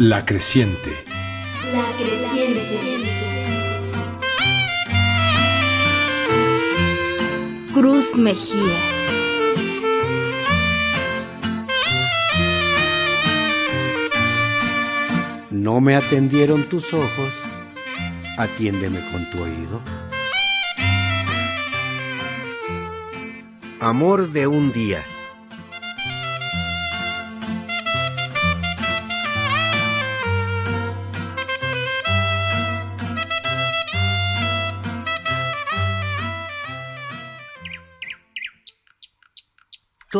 La creciente. La creciente. Cruz Mejía. No me atendieron tus ojos, atiéndeme con tu oído. Amor de un día.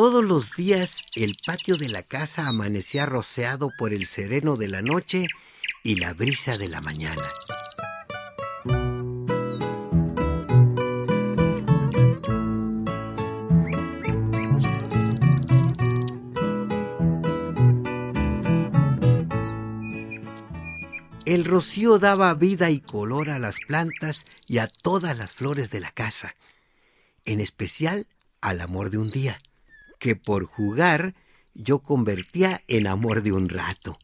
Todos los días el patio de la casa amanecía rociado por el sereno de la noche y la brisa de la mañana. El rocío daba vida y color a las plantas y a todas las flores de la casa, en especial al amor de un día que por jugar yo convertía en amor de un rato,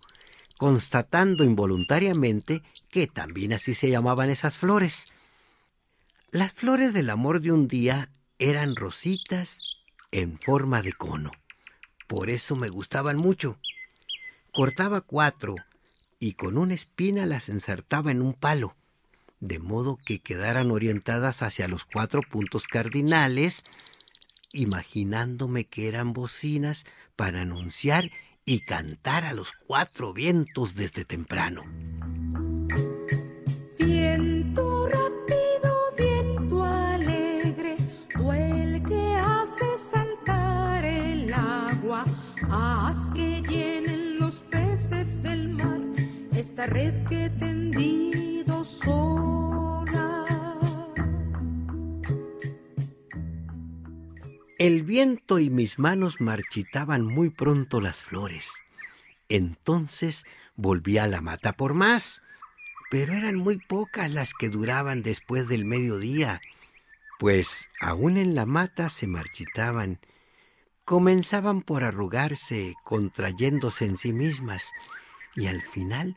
constatando involuntariamente que también así se llamaban esas flores. Las flores del amor de un día eran rositas en forma de cono. Por eso me gustaban mucho. Cortaba cuatro y con una espina las ensartaba en un palo, de modo que quedaran orientadas hacia los cuatro puntos cardinales imaginándome que eran bocinas para anunciar y cantar a los cuatro vientos desde temprano. Viento rápido, viento alegre, tú el que hace saltar el agua, haz que llenen los peces del mar esta red que tendido El viento y mis manos marchitaban muy pronto las flores. Entonces volví a la mata por más, pero eran muy pocas las que duraban después del mediodía, pues aún en la mata se marchitaban. Comenzaban por arrugarse, contrayéndose en sí mismas, y al final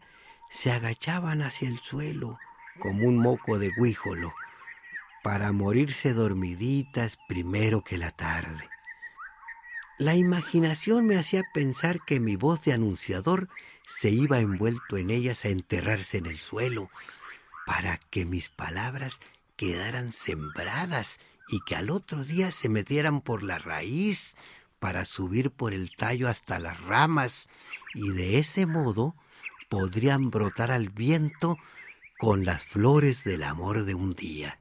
se agachaban hacia el suelo como un moco de guíjolo para morirse dormiditas primero que la tarde. La imaginación me hacía pensar que mi voz de anunciador se iba envuelto en ellas a enterrarse en el suelo, para que mis palabras quedaran sembradas y que al otro día se metieran por la raíz para subir por el tallo hasta las ramas y de ese modo podrían brotar al viento con las flores del amor de un día.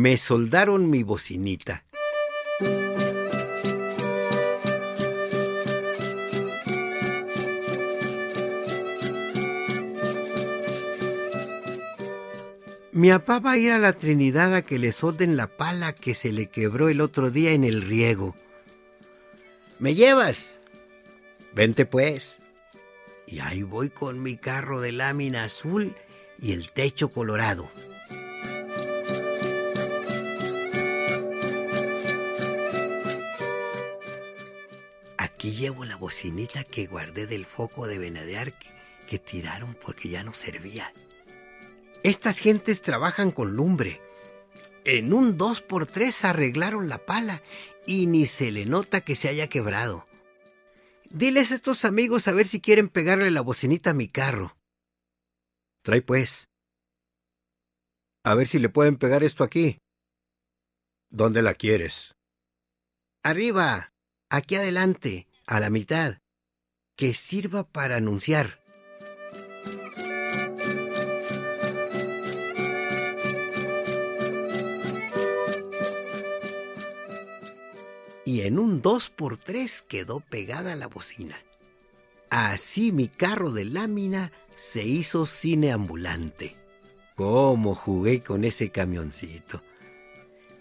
Me soldaron mi bocinita. Mi papá va a ir a la Trinidad a que le solden la pala que se le quebró el otro día en el riego. ¿Me llevas? Vente pues. Y ahí voy con mi carro de lámina azul y el techo colorado. Aquí llevo la bocinita que guardé del foco de venadear que, tiraron porque ya no servía. Estas gentes trabajan con lumbre. En un dos por tres arreglaron la pala y ni se le nota que se haya quebrado. Diles a estos amigos a ver si quieren pegarle la bocinita a mi carro. Trae pues. A ver si le pueden pegar esto aquí. ¿Dónde la quieres? Arriba, aquí adelante a la mitad, que sirva para anunciar. Y en un dos por tres quedó pegada la bocina. Así mi carro de lámina se hizo cine ambulante. ¿Cómo jugué con ese camioncito?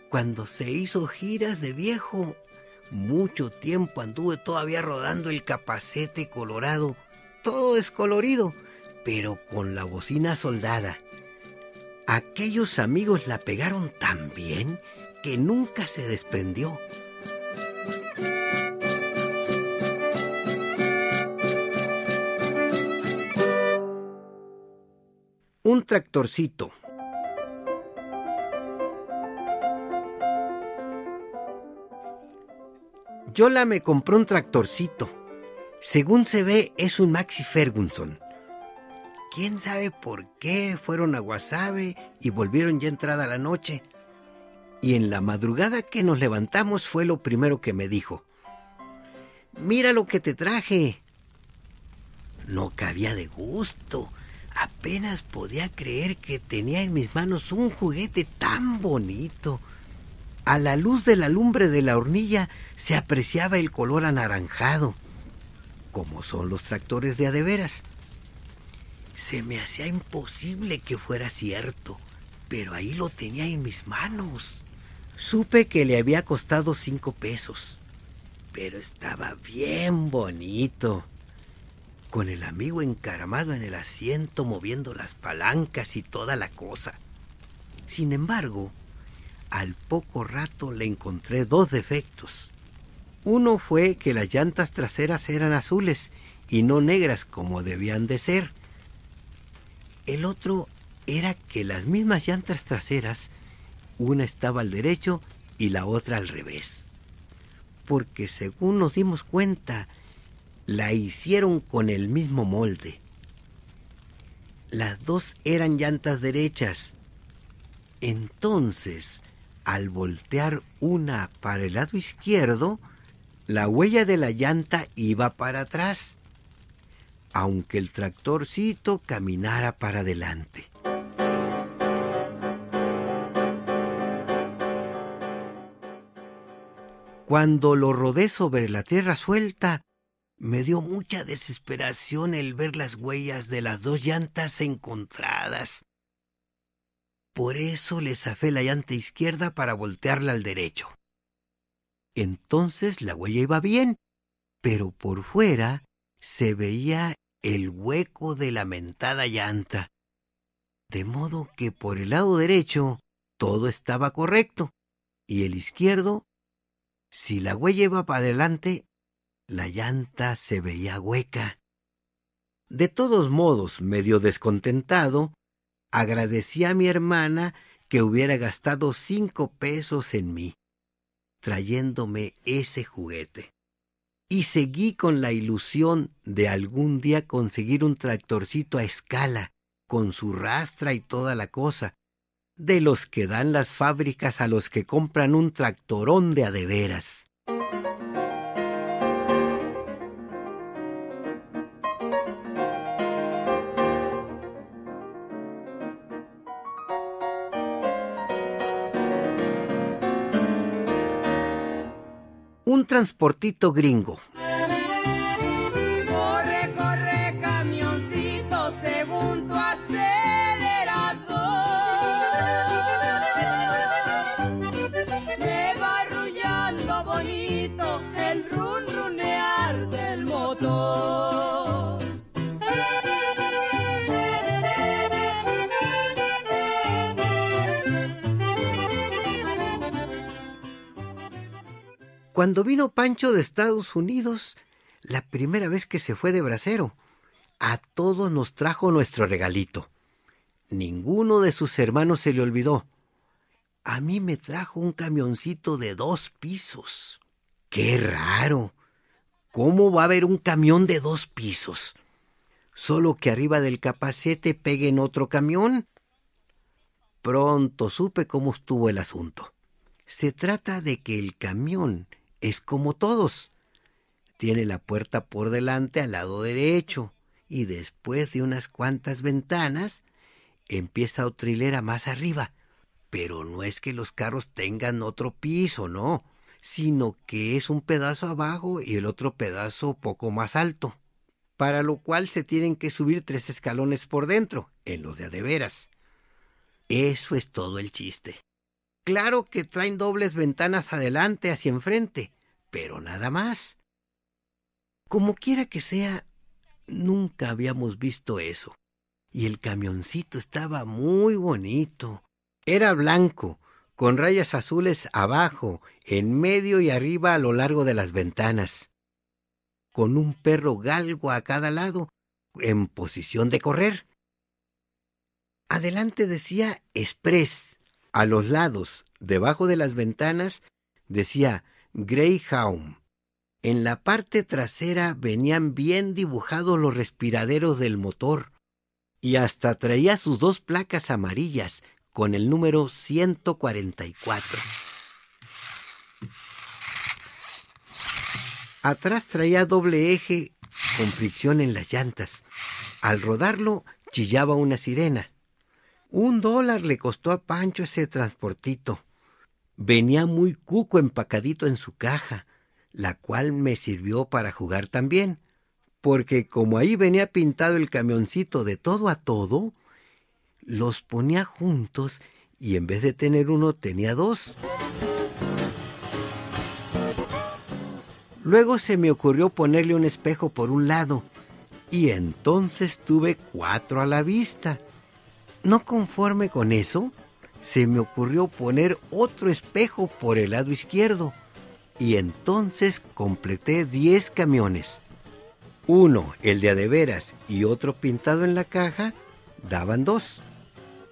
Cuando se hizo giras de viejo, mucho tiempo anduve todavía rodando el capacete colorado, todo descolorido, pero con la bocina soldada. Aquellos amigos la pegaron tan bien que nunca se desprendió. Un tractorcito. Yola me compró un tractorcito. Según se ve, es un Maxi Ferguson. Quién sabe por qué fueron a Guasave y volvieron ya entrada la noche. Y en la madrugada que nos levantamos fue lo primero que me dijo. Mira lo que te traje. No cabía de gusto. Apenas podía creer que tenía en mis manos un juguete tan bonito. A la luz de la lumbre de la hornilla se apreciaba el color anaranjado, como son los tractores de adeveras. Se me hacía imposible que fuera cierto, pero ahí lo tenía en mis manos. Supe que le había costado cinco pesos, pero estaba bien bonito. Con el amigo encaramado en el asiento moviendo las palancas y toda la cosa. Sin embargo, al poco rato le encontré dos defectos. Uno fue que las llantas traseras eran azules y no negras como debían de ser. El otro era que las mismas llantas traseras, una estaba al derecho y la otra al revés. Porque según nos dimos cuenta, la hicieron con el mismo molde. Las dos eran llantas derechas. Entonces, al voltear una para el lado izquierdo, la huella de la llanta iba para atrás, aunque el tractorcito caminara para adelante. Cuando lo rodé sobre la tierra suelta, me dio mucha desesperación el ver las huellas de las dos llantas encontradas. Por eso le zafé la llanta izquierda para voltearla al derecho. Entonces la huella iba bien, pero por fuera se veía el hueco de la mentada llanta. De modo que por el lado derecho todo estaba correcto y el izquierdo, si la huella iba para adelante, la llanta se veía hueca. De todos modos, medio descontentado, agradecí a mi hermana que hubiera gastado cinco pesos en mí, trayéndome ese juguete. Y seguí con la ilusión de algún día conseguir un tractorcito a escala, con su rastra y toda la cosa, de los que dan las fábricas a los que compran un tractorón de adeveras. un transportito gringo. Corre, corre, camioncito, según tu acelerador. Cuando vino Pancho de Estados Unidos, la primera vez que se fue de bracero, a todos nos trajo nuestro regalito. Ninguno de sus hermanos se le olvidó. A mí me trajo un camioncito de dos pisos. ¡Qué raro! ¿Cómo va a haber un camión de dos pisos? Solo que arriba del capacete peguen otro camión. Pronto supe cómo estuvo el asunto. Se trata de que el camión es como todos. Tiene la puerta por delante al lado derecho y después de unas cuantas ventanas empieza otra hilera más arriba. Pero no es que los carros tengan otro piso, no, sino que es un pedazo abajo y el otro pedazo poco más alto, para lo cual se tienen que subir tres escalones por dentro, en los de adeveras. Eso es todo el chiste. Claro que traen dobles ventanas adelante hacia enfrente, pero nada más. Como quiera que sea, nunca habíamos visto eso. y el camioncito estaba muy bonito. Era blanco, con rayas azules abajo, en medio y arriba a lo largo de las ventanas, con un perro galgo a cada lado, en posición de correr. Adelante decía Express, a los lados, debajo de las ventanas, decía Greyhound. En la parte trasera venían bien dibujados los respiraderos del motor y hasta traía sus dos placas amarillas con el número 144. Atrás traía doble eje con fricción en las llantas. Al rodarlo chillaba una sirena. Un dólar le costó a Pancho ese transportito. Venía muy cuco empacadito en su caja, la cual me sirvió para jugar también, porque como ahí venía pintado el camioncito de todo a todo, los ponía juntos y en vez de tener uno tenía dos. Luego se me ocurrió ponerle un espejo por un lado y entonces tuve cuatro a la vista. No conforme con eso, se me ocurrió poner otro espejo por el lado izquierdo y entonces completé diez camiones. Uno, el de adeveras, y otro pintado en la caja, daban dos.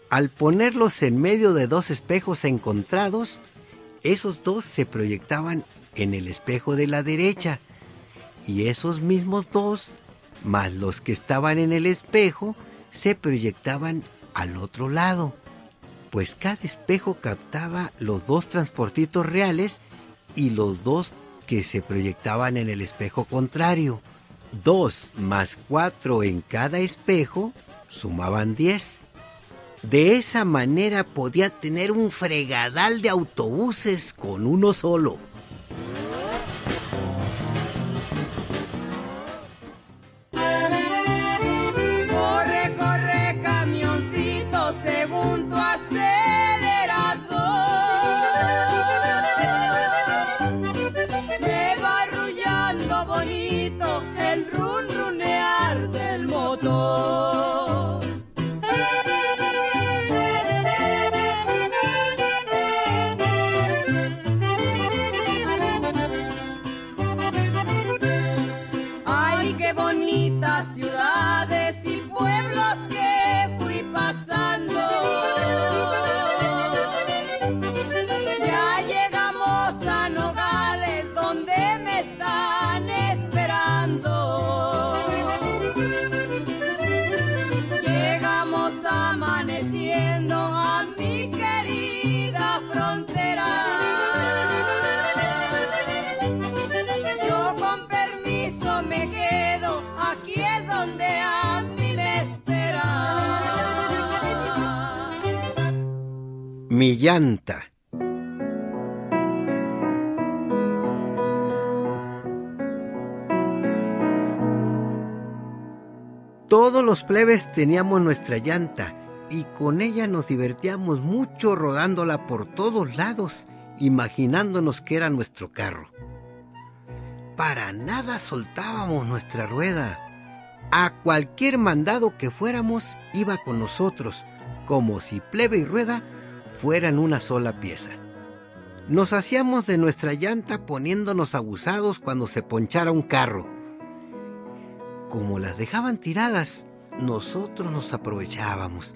Al ponerlos en medio de dos espejos encontrados, esos dos se proyectaban en el espejo de la derecha y esos mismos dos, más los que estaban en el espejo, se proyectaban al otro lado, pues cada espejo captaba los dos transportitos reales y los dos que se proyectaban en el espejo contrario. Dos más cuatro en cada espejo sumaban diez. De esa manera podía tener un fregadal de autobuses con uno solo. Mi llanta. Todos los plebes teníamos nuestra llanta y con ella nos divertíamos mucho rodándola por todos lados, imaginándonos que era nuestro carro. Para nada soltábamos nuestra rueda. A cualquier mandado que fuéramos iba con nosotros, como si plebe y rueda fueran una sola pieza. Nos hacíamos de nuestra llanta poniéndonos abusados cuando se ponchara un carro. Como las dejaban tiradas, nosotros nos aprovechábamos.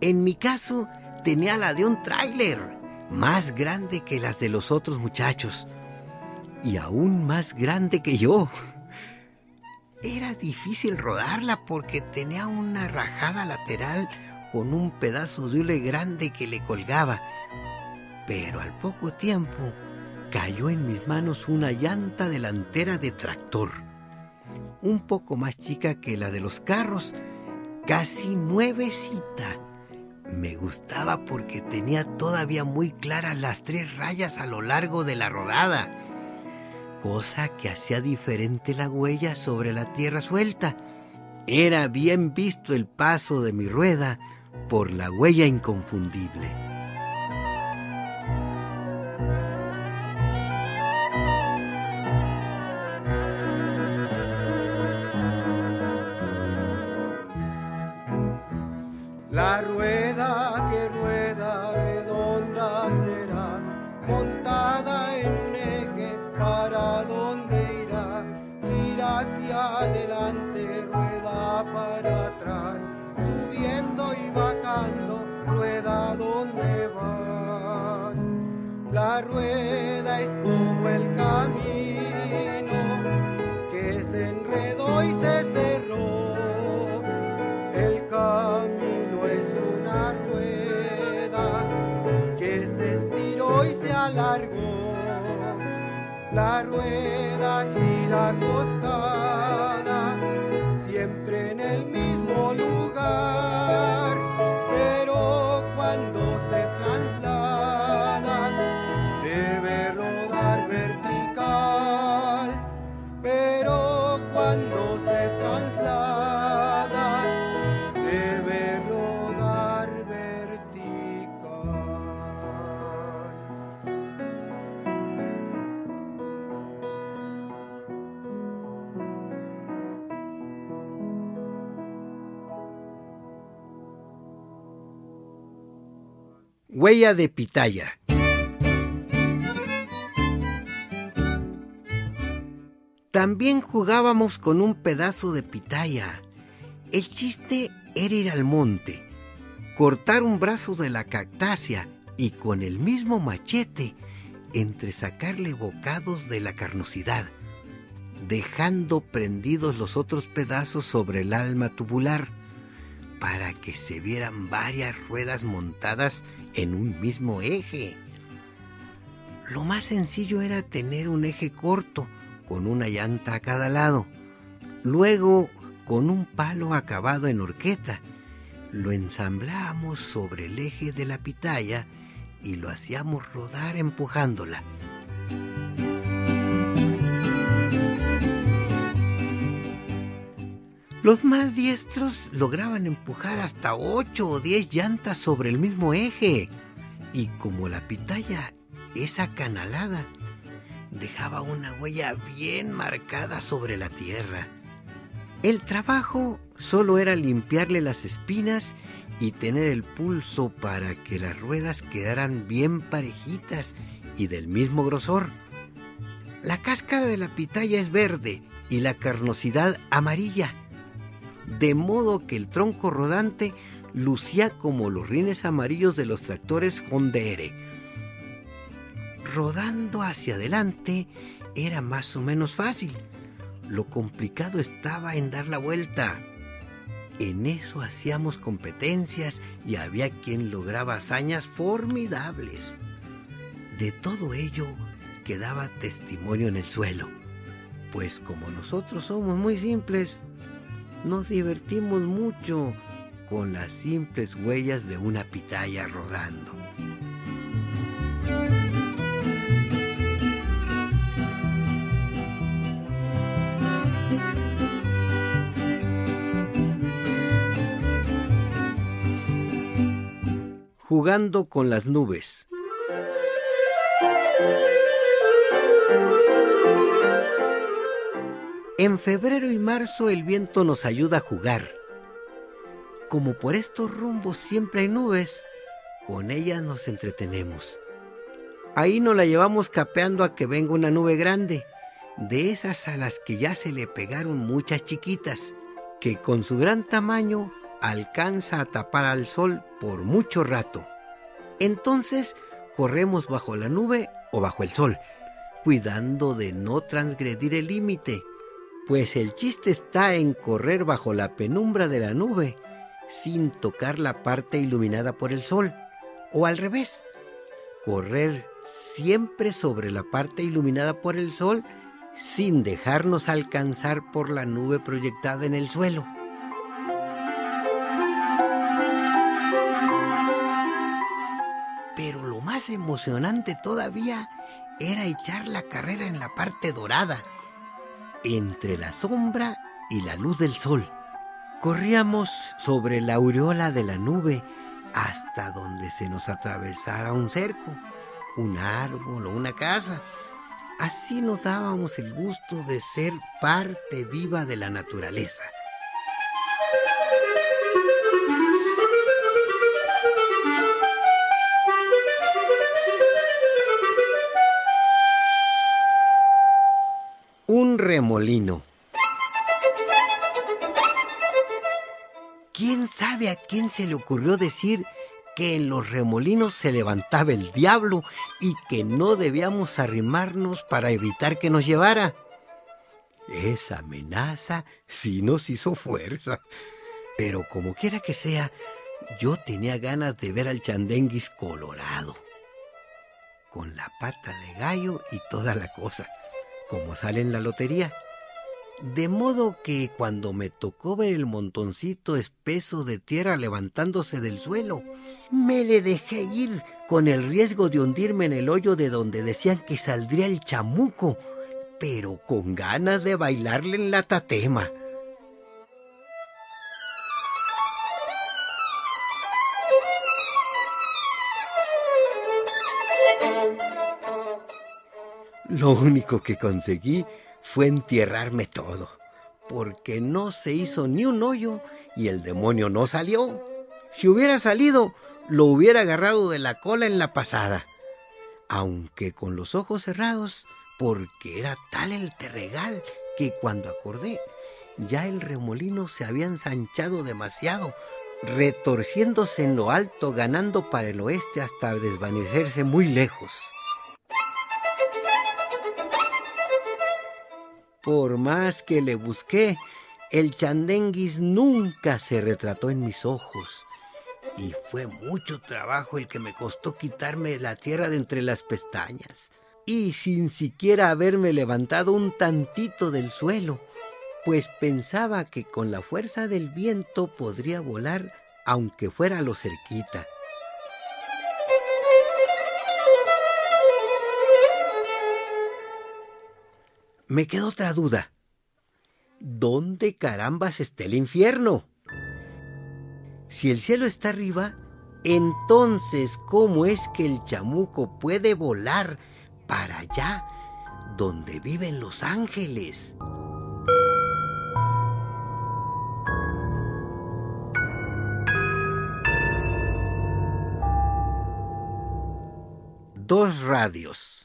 En mi caso, tenía la de un tráiler, más grande que las de los otros muchachos, y aún más grande que yo. Era difícil rodarla porque tenía una rajada lateral con un pedazo de hule grande que le colgaba. Pero al poco tiempo cayó en mis manos una llanta delantera de tractor, un poco más chica que la de los carros, casi nuevecita. Me gustaba porque tenía todavía muy claras las tres rayas a lo largo de la rodada, cosa que hacía diferente la huella sobre la tierra suelta. Era bien visto el paso de mi rueda por la huella inconfundible. La rueda que rueda redonda será, montada en un eje para donde irá, gira hacia adelante, rueda para rueda gira Huella de pitaya. También jugábamos con un pedazo de pitaya. El chiste era ir al monte, cortar un brazo de la cactácea y con el mismo machete entresacarle bocados de la carnosidad, dejando prendidos los otros pedazos sobre el alma tubular para que se vieran varias ruedas montadas en un mismo eje. Lo más sencillo era tener un eje corto con una llanta a cada lado. Luego, con un palo acabado en horqueta, lo ensamblábamos sobre el eje de la pitaya y lo hacíamos rodar empujándola. Los más diestros lograban empujar hasta ocho o diez llantas sobre el mismo eje. Y como la pitaya es acanalada, dejaba una huella bien marcada sobre la tierra. El trabajo solo era limpiarle las espinas y tener el pulso para que las ruedas quedaran bien parejitas y del mismo grosor. La cáscara de la pitaya es verde y la carnosidad amarilla de modo que el tronco rodante lucía como los rines amarillos de los tractores Hondere. Rodando hacia adelante era más o menos fácil. Lo complicado estaba en dar la vuelta. En eso hacíamos competencias y había quien lograba hazañas formidables. De todo ello quedaba testimonio en el suelo, pues como nosotros somos muy simples, nos divertimos mucho con las simples huellas de una pitaya rodando. Jugando con las nubes. En febrero y marzo el viento nos ayuda a jugar. Como por estos rumbos siempre hay nubes, con ellas nos entretenemos. Ahí nos la llevamos capeando a que venga una nube grande, de esas a las que ya se le pegaron muchas chiquitas, que con su gran tamaño alcanza a tapar al sol por mucho rato. Entonces corremos bajo la nube o bajo el sol, cuidando de no transgredir el límite pues el chiste está en correr bajo la penumbra de la nube sin tocar la parte iluminada por el sol, o al revés, correr siempre sobre la parte iluminada por el sol sin dejarnos alcanzar por la nube proyectada en el suelo. Pero lo más emocionante todavía era echar la carrera en la parte dorada, entre la sombra y la luz del sol. Corríamos sobre la aureola de la nube hasta donde se nos atravesara un cerco, un árbol o una casa. Así nos dábamos el gusto de ser parte viva de la naturaleza. Remolino. ¿Quién sabe a quién se le ocurrió decir que en los remolinos se levantaba el diablo y que no debíamos arrimarnos para evitar que nos llevara. Esa amenaza sí nos hizo fuerza. Pero como quiera que sea, yo tenía ganas de ver al chandenguis colorado, con la pata de gallo y toda la cosa, como sale en la lotería. De modo que cuando me tocó ver el montoncito espeso de tierra levantándose del suelo, me le dejé ir con el riesgo de hundirme en el hoyo de donde decían que saldría el chamuco, pero con ganas de bailarle en la tatema. Lo único que conseguí fue entierrarme todo, porque no se hizo ni un hoyo y el demonio no salió. Si hubiera salido, lo hubiera agarrado de la cola en la pasada, aunque con los ojos cerrados, porque era tal el terregal que cuando acordé, ya el remolino se había ensanchado demasiado, retorciéndose en lo alto, ganando para el oeste hasta desvanecerse muy lejos. Por más que le busqué, el chandenguis nunca se retrató en mis ojos. Y fue mucho trabajo el que me costó quitarme la tierra de entre las pestañas. Y sin siquiera haberme levantado un tantito del suelo, pues pensaba que con la fuerza del viento podría volar aunque fuera lo cerquita. Me quedó otra duda. ¿Dónde carambas está el infierno? Si el cielo está arriba, entonces ¿cómo es que el chamuco puede volar para allá donde viven los ángeles? Dos radios.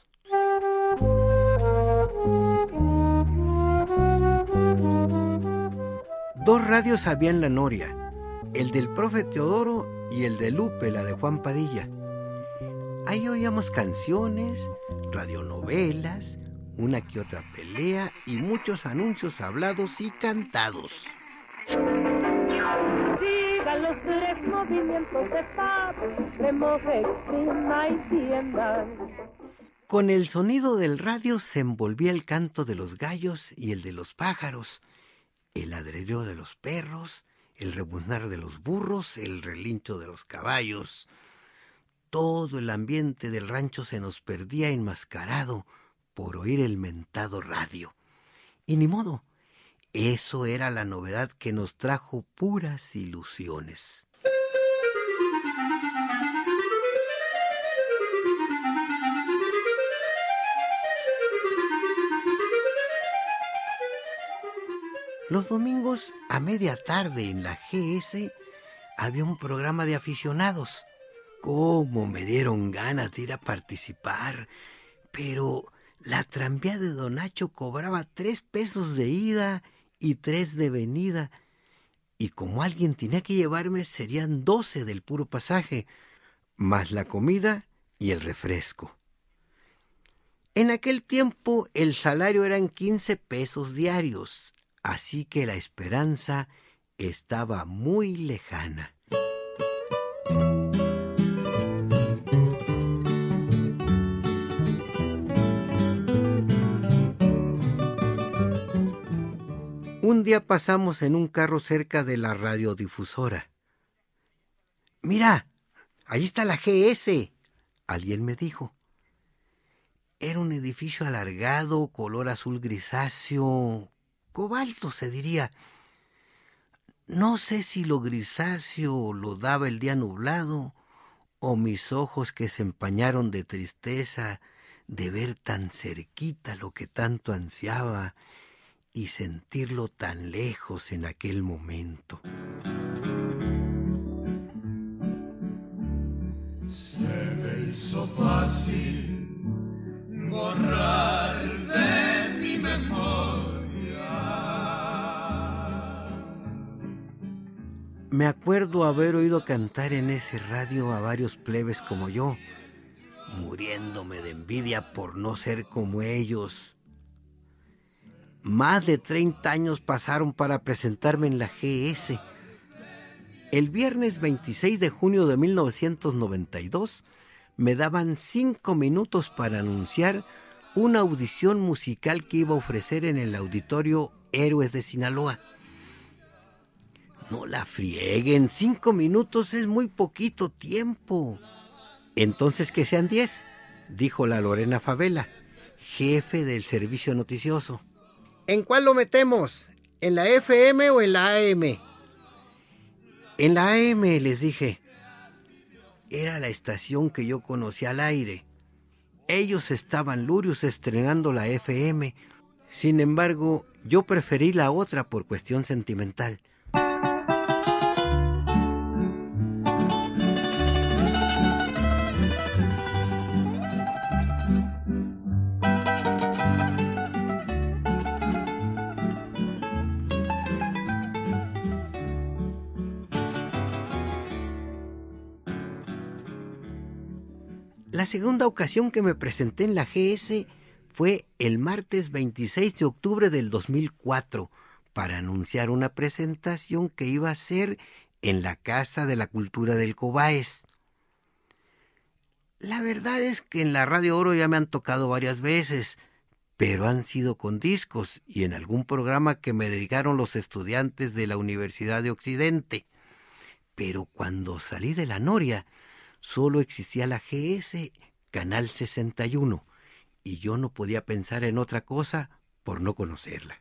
Dos radios había en la Noria, el del profe Teodoro y el de Lupe, la de Juan Padilla. Ahí oíamos canciones, radionovelas, una que otra pelea y muchos anuncios hablados y cantados. Los tres movimientos de y. Con el sonido del radio se envolvía el canto de los gallos y el de los pájaros, el ladrilleo de los perros, el rebuznar de los burros, el relincho de los caballos. Todo el ambiente del rancho se nos perdía enmascarado por oír el mentado radio. Y ni modo, eso era la novedad que nos trajo puras ilusiones. Los domingos a media tarde en la GS había un programa de aficionados. ¿Cómo me dieron ganas de ir a participar? Pero la tranvía de Don Nacho cobraba tres pesos de ida y tres de venida. Y como alguien tenía que llevarme, serían doce del puro pasaje, más la comida y el refresco. En aquel tiempo el salario eran quince pesos diarios, así que la esperanza estaba muy lejana. Un día pasamos en un carro cerca de la radiodifusora. Mira, ahí está la GS, alguien me dijo. Era un edificio alargado, color azul grisáceo, cobalto se diría. No sé si lo grisáceo lo daba el día nublado o mis ojos que se empañaron de tristeza de ver tan cerquita lo que tanto ansiaba y sentirlo tan lejos en aquel momento. Se me hizo fácil borrar Me acuerdo haber oído cantar en ese radio a varios plebes como yo, muriéndome de envidia por no ser como ellos. Más de 30 años pasaron para presentarme en la GS. El viernes 26 de junio de 1992 me daban cinco minutos para anunciar una audición musical que iba a ofrecer en el auditorio Héroes de Sinaloa. No la frieguen, cinco minutos es muy poquito tiempo. Entonces que sean diez, dijo la Lorena Favela, jefe del servicio noticioso. ¿En cuál lo metemos? ¿En la FM o en la AM? En la AM, les dije. Era la estación que yo conocía al aire. Ellos estaban lurios estrenando la FM. Sin embargo, yo preferí la otra por cuestión sentimental. La segunda ocasión que me presenté en la GS fue el martes 26 de octubre del 2004 para anunciar una presentación que iba a ser en la Casa de la Cultura del Cobaes. La verdad es que en la Radio Oro ya me han tocado varias veces, pero han sido con discos y en algún programa que me dedicaron los estudiantes de la Universidad de Occidente. Pero cuando salí de la Noria, solo existía la GS, Canal 61, y yo no podía pensar en otra cosa por no conocerla.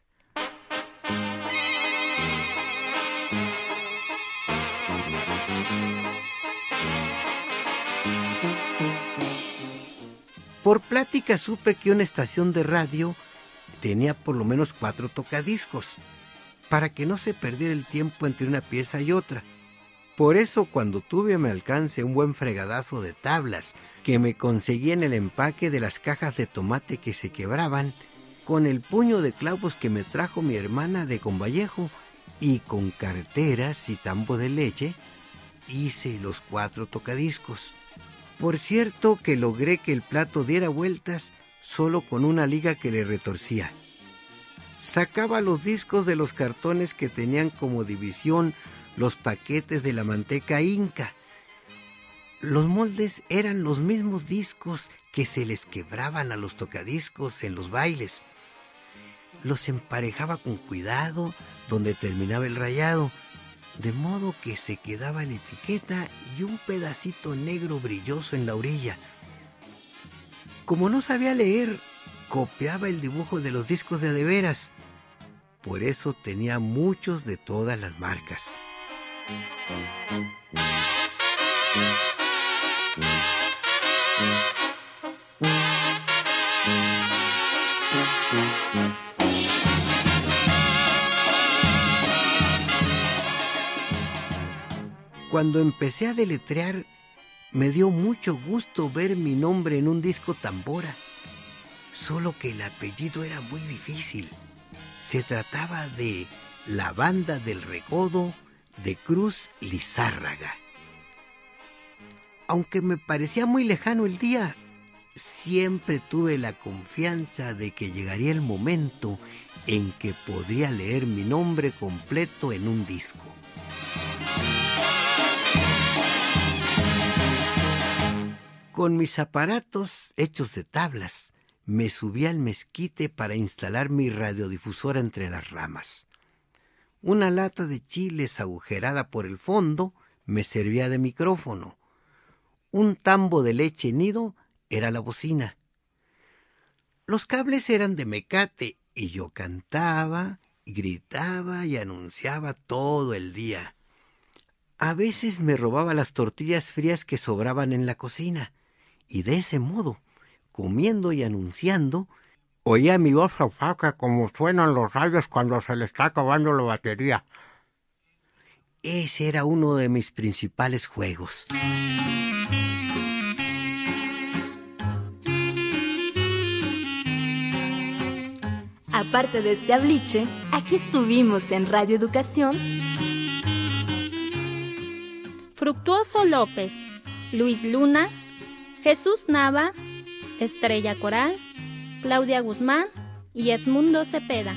Por plática supe que una estación de radio tenía por lo menos cuatro tocadiscos, para que no se perdiera el tiempo entre una pieza y otra. Por eso cuando tuve a mi alcance un buen fregadazo de tablas que me conseguí en el empaque de las cajas de tomate que se quebraban, con el puño de clavos que me trajo mi hermana de Convallejo y con carteras y tambo de leche, hice los cuatro tocadiscos. Por cierto que logré que el plato diera vueltas solo con una liga que le retorcía. Sacaba los discos de los cartones que tenían como división los paquetes de la manteca inca. Los moldes eran los mismos discos que se les quebraban a los tocadiscos en los bailes. Los emparejaba con cuidado donde terminaba el rayado, de modo que se quedaba la etiqueta y un pedacito negro brilloso en la orilla. Como no sabía leer, copiaba el dibujo de los discos de de veras. Por eso tenía muchos de todas las marcas. Cuando empecé a deletrear, me dio mucho gusto ver mi nombre en un disco tambora, solo que el apellido era muy difícil. Se trataba de la banda del recodo de Cruz Lizárraga. Aunque me parecía muy lejano el día, siempre tuve la confianza de que llegaría el momento en que podría leer mi nombre completo en un disco. Con mis aparatos hechos de tablas, me subí al mezquite para instalar mi radiodifusora entre las ramas. Una lata de chiles agujerada por el fondo me servía de micrófono. Un tambo de leche nido era la bocina. Los cables eran de mecate y yo cantaba, gritaba y anunciaba todo el día. A veces me robaba las tortillas frías que sobraban en la cocina y de ese modo, comiendo y anunciando, Oía mi voz opaca como suenan los radios cuando se le está acabando la batería. Ese era uno de mis principales juegos. Aparte de este abliche, aquí estuvimos en Radio Educación Fructuoso López, Luis Luna, Jesús Nava, Estrella Coral, Claudia Guzmán y Edmundo Cepeda.